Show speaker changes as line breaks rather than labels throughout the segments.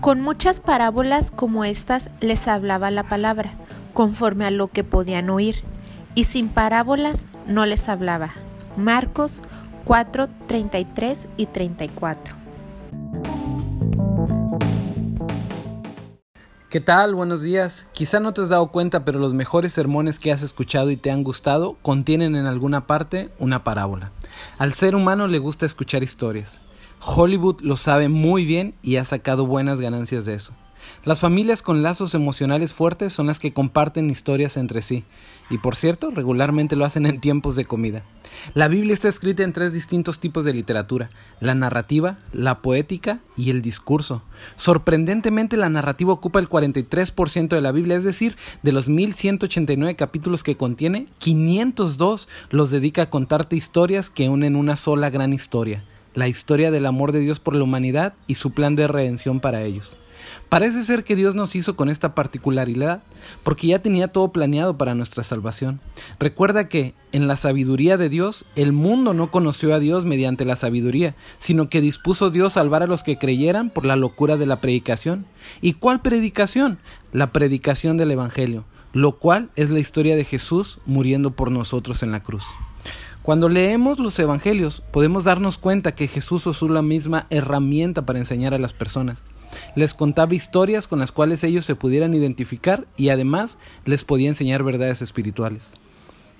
Con muchas parábolas como estas les hablaba la palabra, conforme a lo que podían oír, y sin parábolas no les hablaba. Marcos 4, 33 y 34.
¿Qué tal? Buenos días. Quizá no te has dado cuenta, pero los mejores sermones que has escuchado y te han gustado contienen en alguna parte una parábola. Al ser humano le gusta escuchar historias. Hollywood lo sabe muy bien y ha sacado buenas ganancias de eso. Las familias con lazos emocionales fuertes son las que comparten historias entre sí, y por cierto, regularmente lo hacen en tiempos de comida. La Biblia está escrita en tres distintos tipos de literatura, la narrativa, la poética y el discurso. Sorprendentemente, la narrativa ocupa el 43% de la Biblia, es decir, de los 1189 capítulos que contiene, 502 los dedica a contarte historias que unen una sola gran historia la historia del amor de Dios por la humanidad y su plan de redención para ellos. Parece ser que Dios nos hizo con esta particularidad porque ya tenía todo planeado para nuestra salvación. Recuerda que en la sabiduría de Dios el mundo no conoció a Dios mediante la sabiduría, sino que dispuso Dios salvar a los que creyeran por la locura de la predicación. ¿Y cuál predicación? La predicación del Evangelio, lo cual es la historia de Jesús muriendo por nosotros en la cruz. Cuando leemos los evangelios podemos darnos cuenta que Jesús usó la misma herramienta para enseñar a las personas. Les contaba historias con las cuales ellos se pudieran identificar y además les podía enseñar verdades espirituales.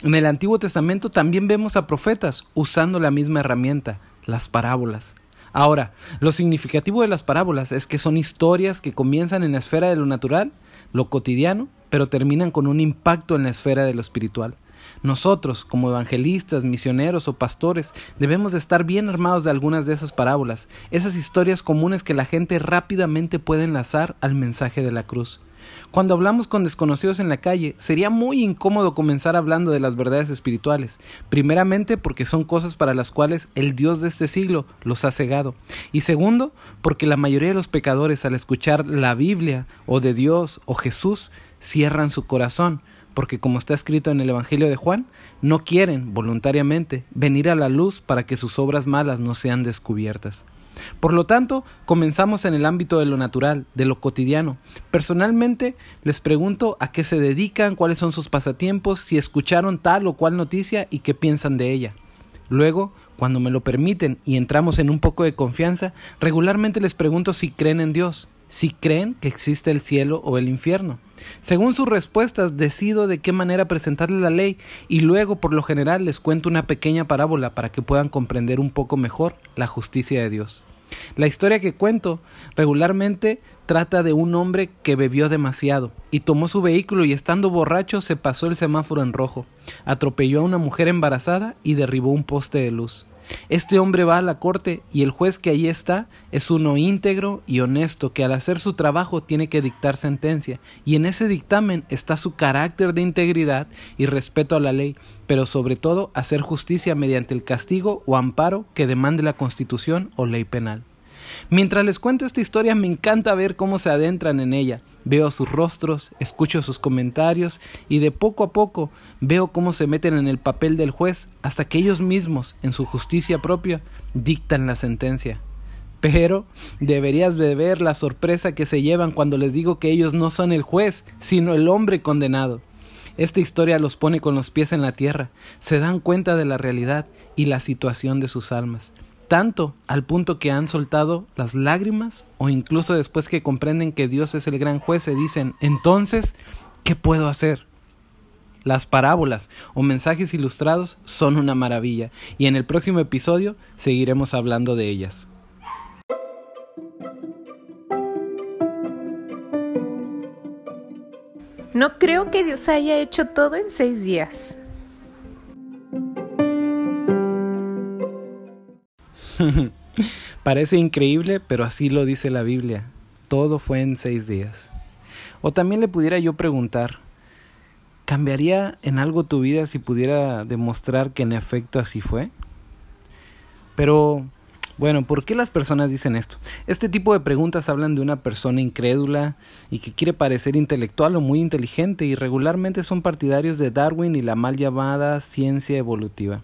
En el Antiguo Testamento también vemos a profetas usando la misma herramienta, las parábolas. Ahora, lo significativo de las parábolas es que son historias que comienzan en la esfera de lo natural, lo cotidiano, pero terminan con un impacto en la esfera de lo espiritual. Nosotros, como evangelistas, misioneros o pastores, debemos de estar bien armados de algunas de esas parábolas, esas historias comunes que la gente rápidamente puede enlazar al mensaje de la cruz. Cuando hablamos con desconocidos en la calle, sería muy incómodo comenzar hablando de las verdades espirituales, primeramente porque son cosas para las cuales el Dios de este siglo los ha cegado, y segundo, porque la mayoría de los pecadores al escuchar la Biblia o de Dios o Jesús cierran su corazón, porque como está escrito en el Evangelio de Juan, no quieren voluntariamente venir a la luz para que sus obras malas no sean descubiertas. Por lo tanto, comenzamos en el ámbito de lo natural, de lo cotidiano. Personalmente, les pregunto a qué se dedican, cuáles son sus pasatiempos, si escucharon tal o cual noticia y qué piensan de ella. Luego, cuando me lo permiten y entramos en un poco de confianza, regularmente les pregunto si creen en Dios, si creen que existe el cielo o el infierno. Según sus respuestas, decido de qué manera presentarle la ley y luego, por lo general, les cuento una pequeña parábola para que puedan comprender un poco mejor la justicia de Dios. La historia que cuento regularmente trata de un hombre que bebió demasiado y tomó su vehículo y estando borracho se pasó el semáforo en rojo, atropelló a una mujer embarazada y derribó un poste de luz. Este hombre va a la corte y el juez que allí está es uno íntegro y honesto que al hacer su trabajo tiene que dictar sentencia y en ese dictamen está su carácter de integridad y respeto a la ley, pero sobre todo hacer justicia mediante el castigo o amparo que demande la Constitución o ley penal. Mientras les cuento esta historia me encanta ver cómo se adentran en ella. Veo sus rostros, escucho sus comentarios y de poco a poco veo cómo se meten en el papel del juez hasta que ellos mismos, en su justicia propia, dictan la sentencia. Pero deberías de ver la sorpresa que se llevan cuando les digo que ellos no son el juez, sino el hombre condenado. Esta historia los pone con los pies en la tierra, se dan cuenta de la realidad y la situación de sus almas tanto al punto que han soltado las lágrimas o incluso después que comprenden que Dios es el gran juez se dicen, entonces, ¿qué puedo hacer? Las parábolas o mensajes ilustrados son una maravilla y en el próximo episodio seguiremos hablando de ellas.
No creo que Dios haya hecho todo en seis días.
Parece increíble, pero así lo dice la Biblia. Todo fue en seis días. O también le pudiera yo preguntar, ¿cambiaría en algo tu vida si pudiera demostrar que en efecto así fue? Pero, bueno, ¿por qué las personas dicen esto? Este tipo de preguntas hablan de una persona incrédula y que quiere parecer intelectual o muy inteligente y regularmente son partidarios de Darwin y la mal llamada ciencia evolutiva.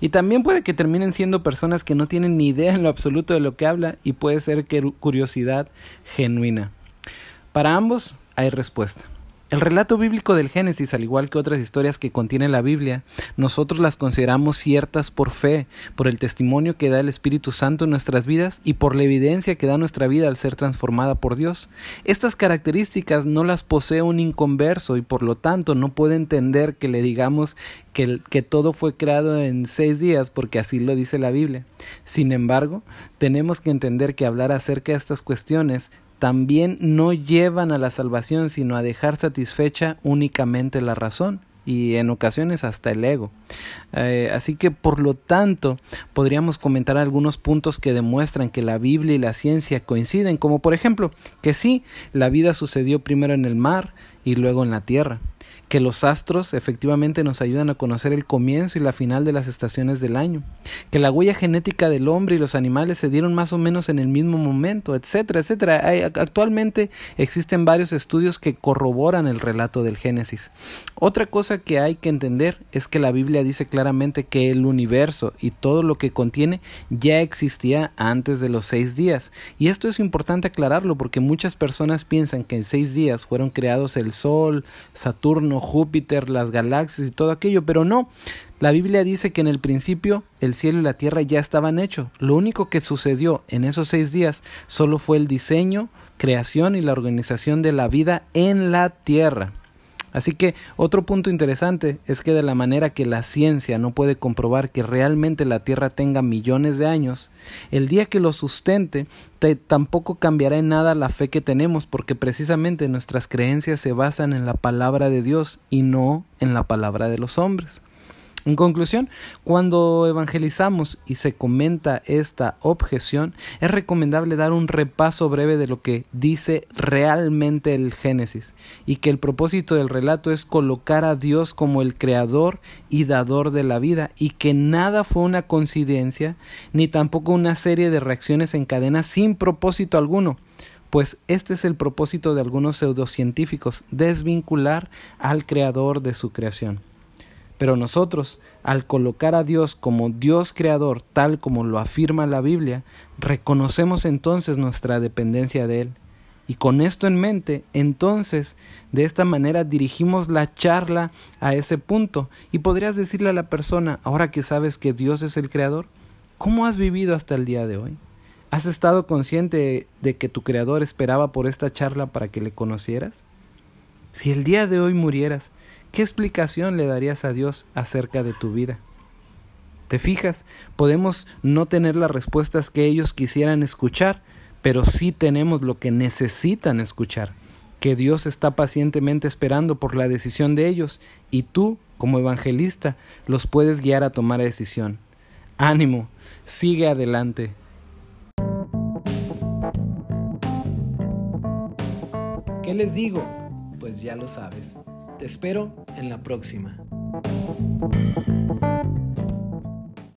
Y también puede que terminen siendo personas que no tienen ni idea en lo absoluto de lo que habla y puede ser curiosidad genuina. Para ambos hay respuesta. El relato bíblico del Génesis, al igual que otras historias que contiene la Biblia, nosotros las consideramos ciertas por fe, por el testimonio que da el Espíritu Santo en nuestras vidas y por la evidencia que da nuestra vida al ser transformada por Dios. Estas características no las posee un inconverso y por lo tanto no puede entender que le digamos que, que todo fue creado en seis días porque así lo dice la Biblia. Sin embargo, tenemos que entender que hablar acerca de estas cuestiones también no llevan a la salvación, sino a dejar satisfecha únicamente la razón y en ocasiones hasta el ego. Eh, así que por lo tanto podríamos comentar algunos puntos que demuestran que la Biblia y la ciencia coinciden, como por ejemplo que sí, la vida sucedió primero en el mar y luego en la tierra que los astros efectivamente nos ayudan a conocer el comienzo y la final de las estaciones del año, que la huella genética del hombre y los animales se dieron más o menos en el mismo momento, etcétera, etcétera. actualmente existen varios estudios que corroboran el relato del Génesis. Otra cosa que hay que entender es que la Biblia dice claramente que el universo y todo lo que contiene ya existía antes de los seis días. Y esto es importante aclararlo porque muchas personas piensan que en seis días fueron creados el Sol, Saturno, Júpiter, las galaxias y todo aquello, pero no. La Biblia dice que en el principio el cielo y la tierra ya estaban hechos. Lo único que sucedió en esos seis días solo fue el diseño, creación y la organización de la vida en la tierra. Así que otro punto interesante es que de la manera que la ciencia no puede comprobar que realmente la Tierra tenga millones de años, el día que lo sustente tampoco cambiará en nada la fe que tenemos porque precisamente nuestras creencias se basan en la palabra de Dios y no en la palabra de los hombres. En conclusión, cuando evangelizamos y se comenta esta objeción, es recomendable dar un repaso breve de lo que dice realmente el Génesis y que el propósito del relato es colocar a Dios como el creador y dador de la vida y que nada fue una coincidencia ni tampoco una serie de reacciones en cadena sin propósito alguno pues este es el propósito de algunos pseudocientíficos, desvincular al creador de su creación. Pero nosotros, al colocar a Dios como Dios creador, tal como lo afirma la Biblia, reconocemos entonces nuestra dependencia de Él. Y con esto en mente, entonces, de esta manera dirigimos la charla a ese punto. Y podrías decirle a la persona, ahora que sabes que Dios es el creador, ¿cómo has vivido hasta el día de hoy? ¿Has estado consciente de que tu creador esperaba por esta charla para que le conocieras? Si el día de hoy murieras, ¿Qué explicación le darías a Dios acerca de tu vida? ¿Te fijas? Podemos no tener las respuestas que ellos quisieran escuchar, pero sí tenemos lo que necesitan escuchar, que Dios está pacientemente esperando por la decisión de ellos y tú, como evangelista, los puedes guiar a tomar decisión. Ánimo, sigue adelante. ¿Qué les digo? Pues ya lo sabes. Te espero en la próxima.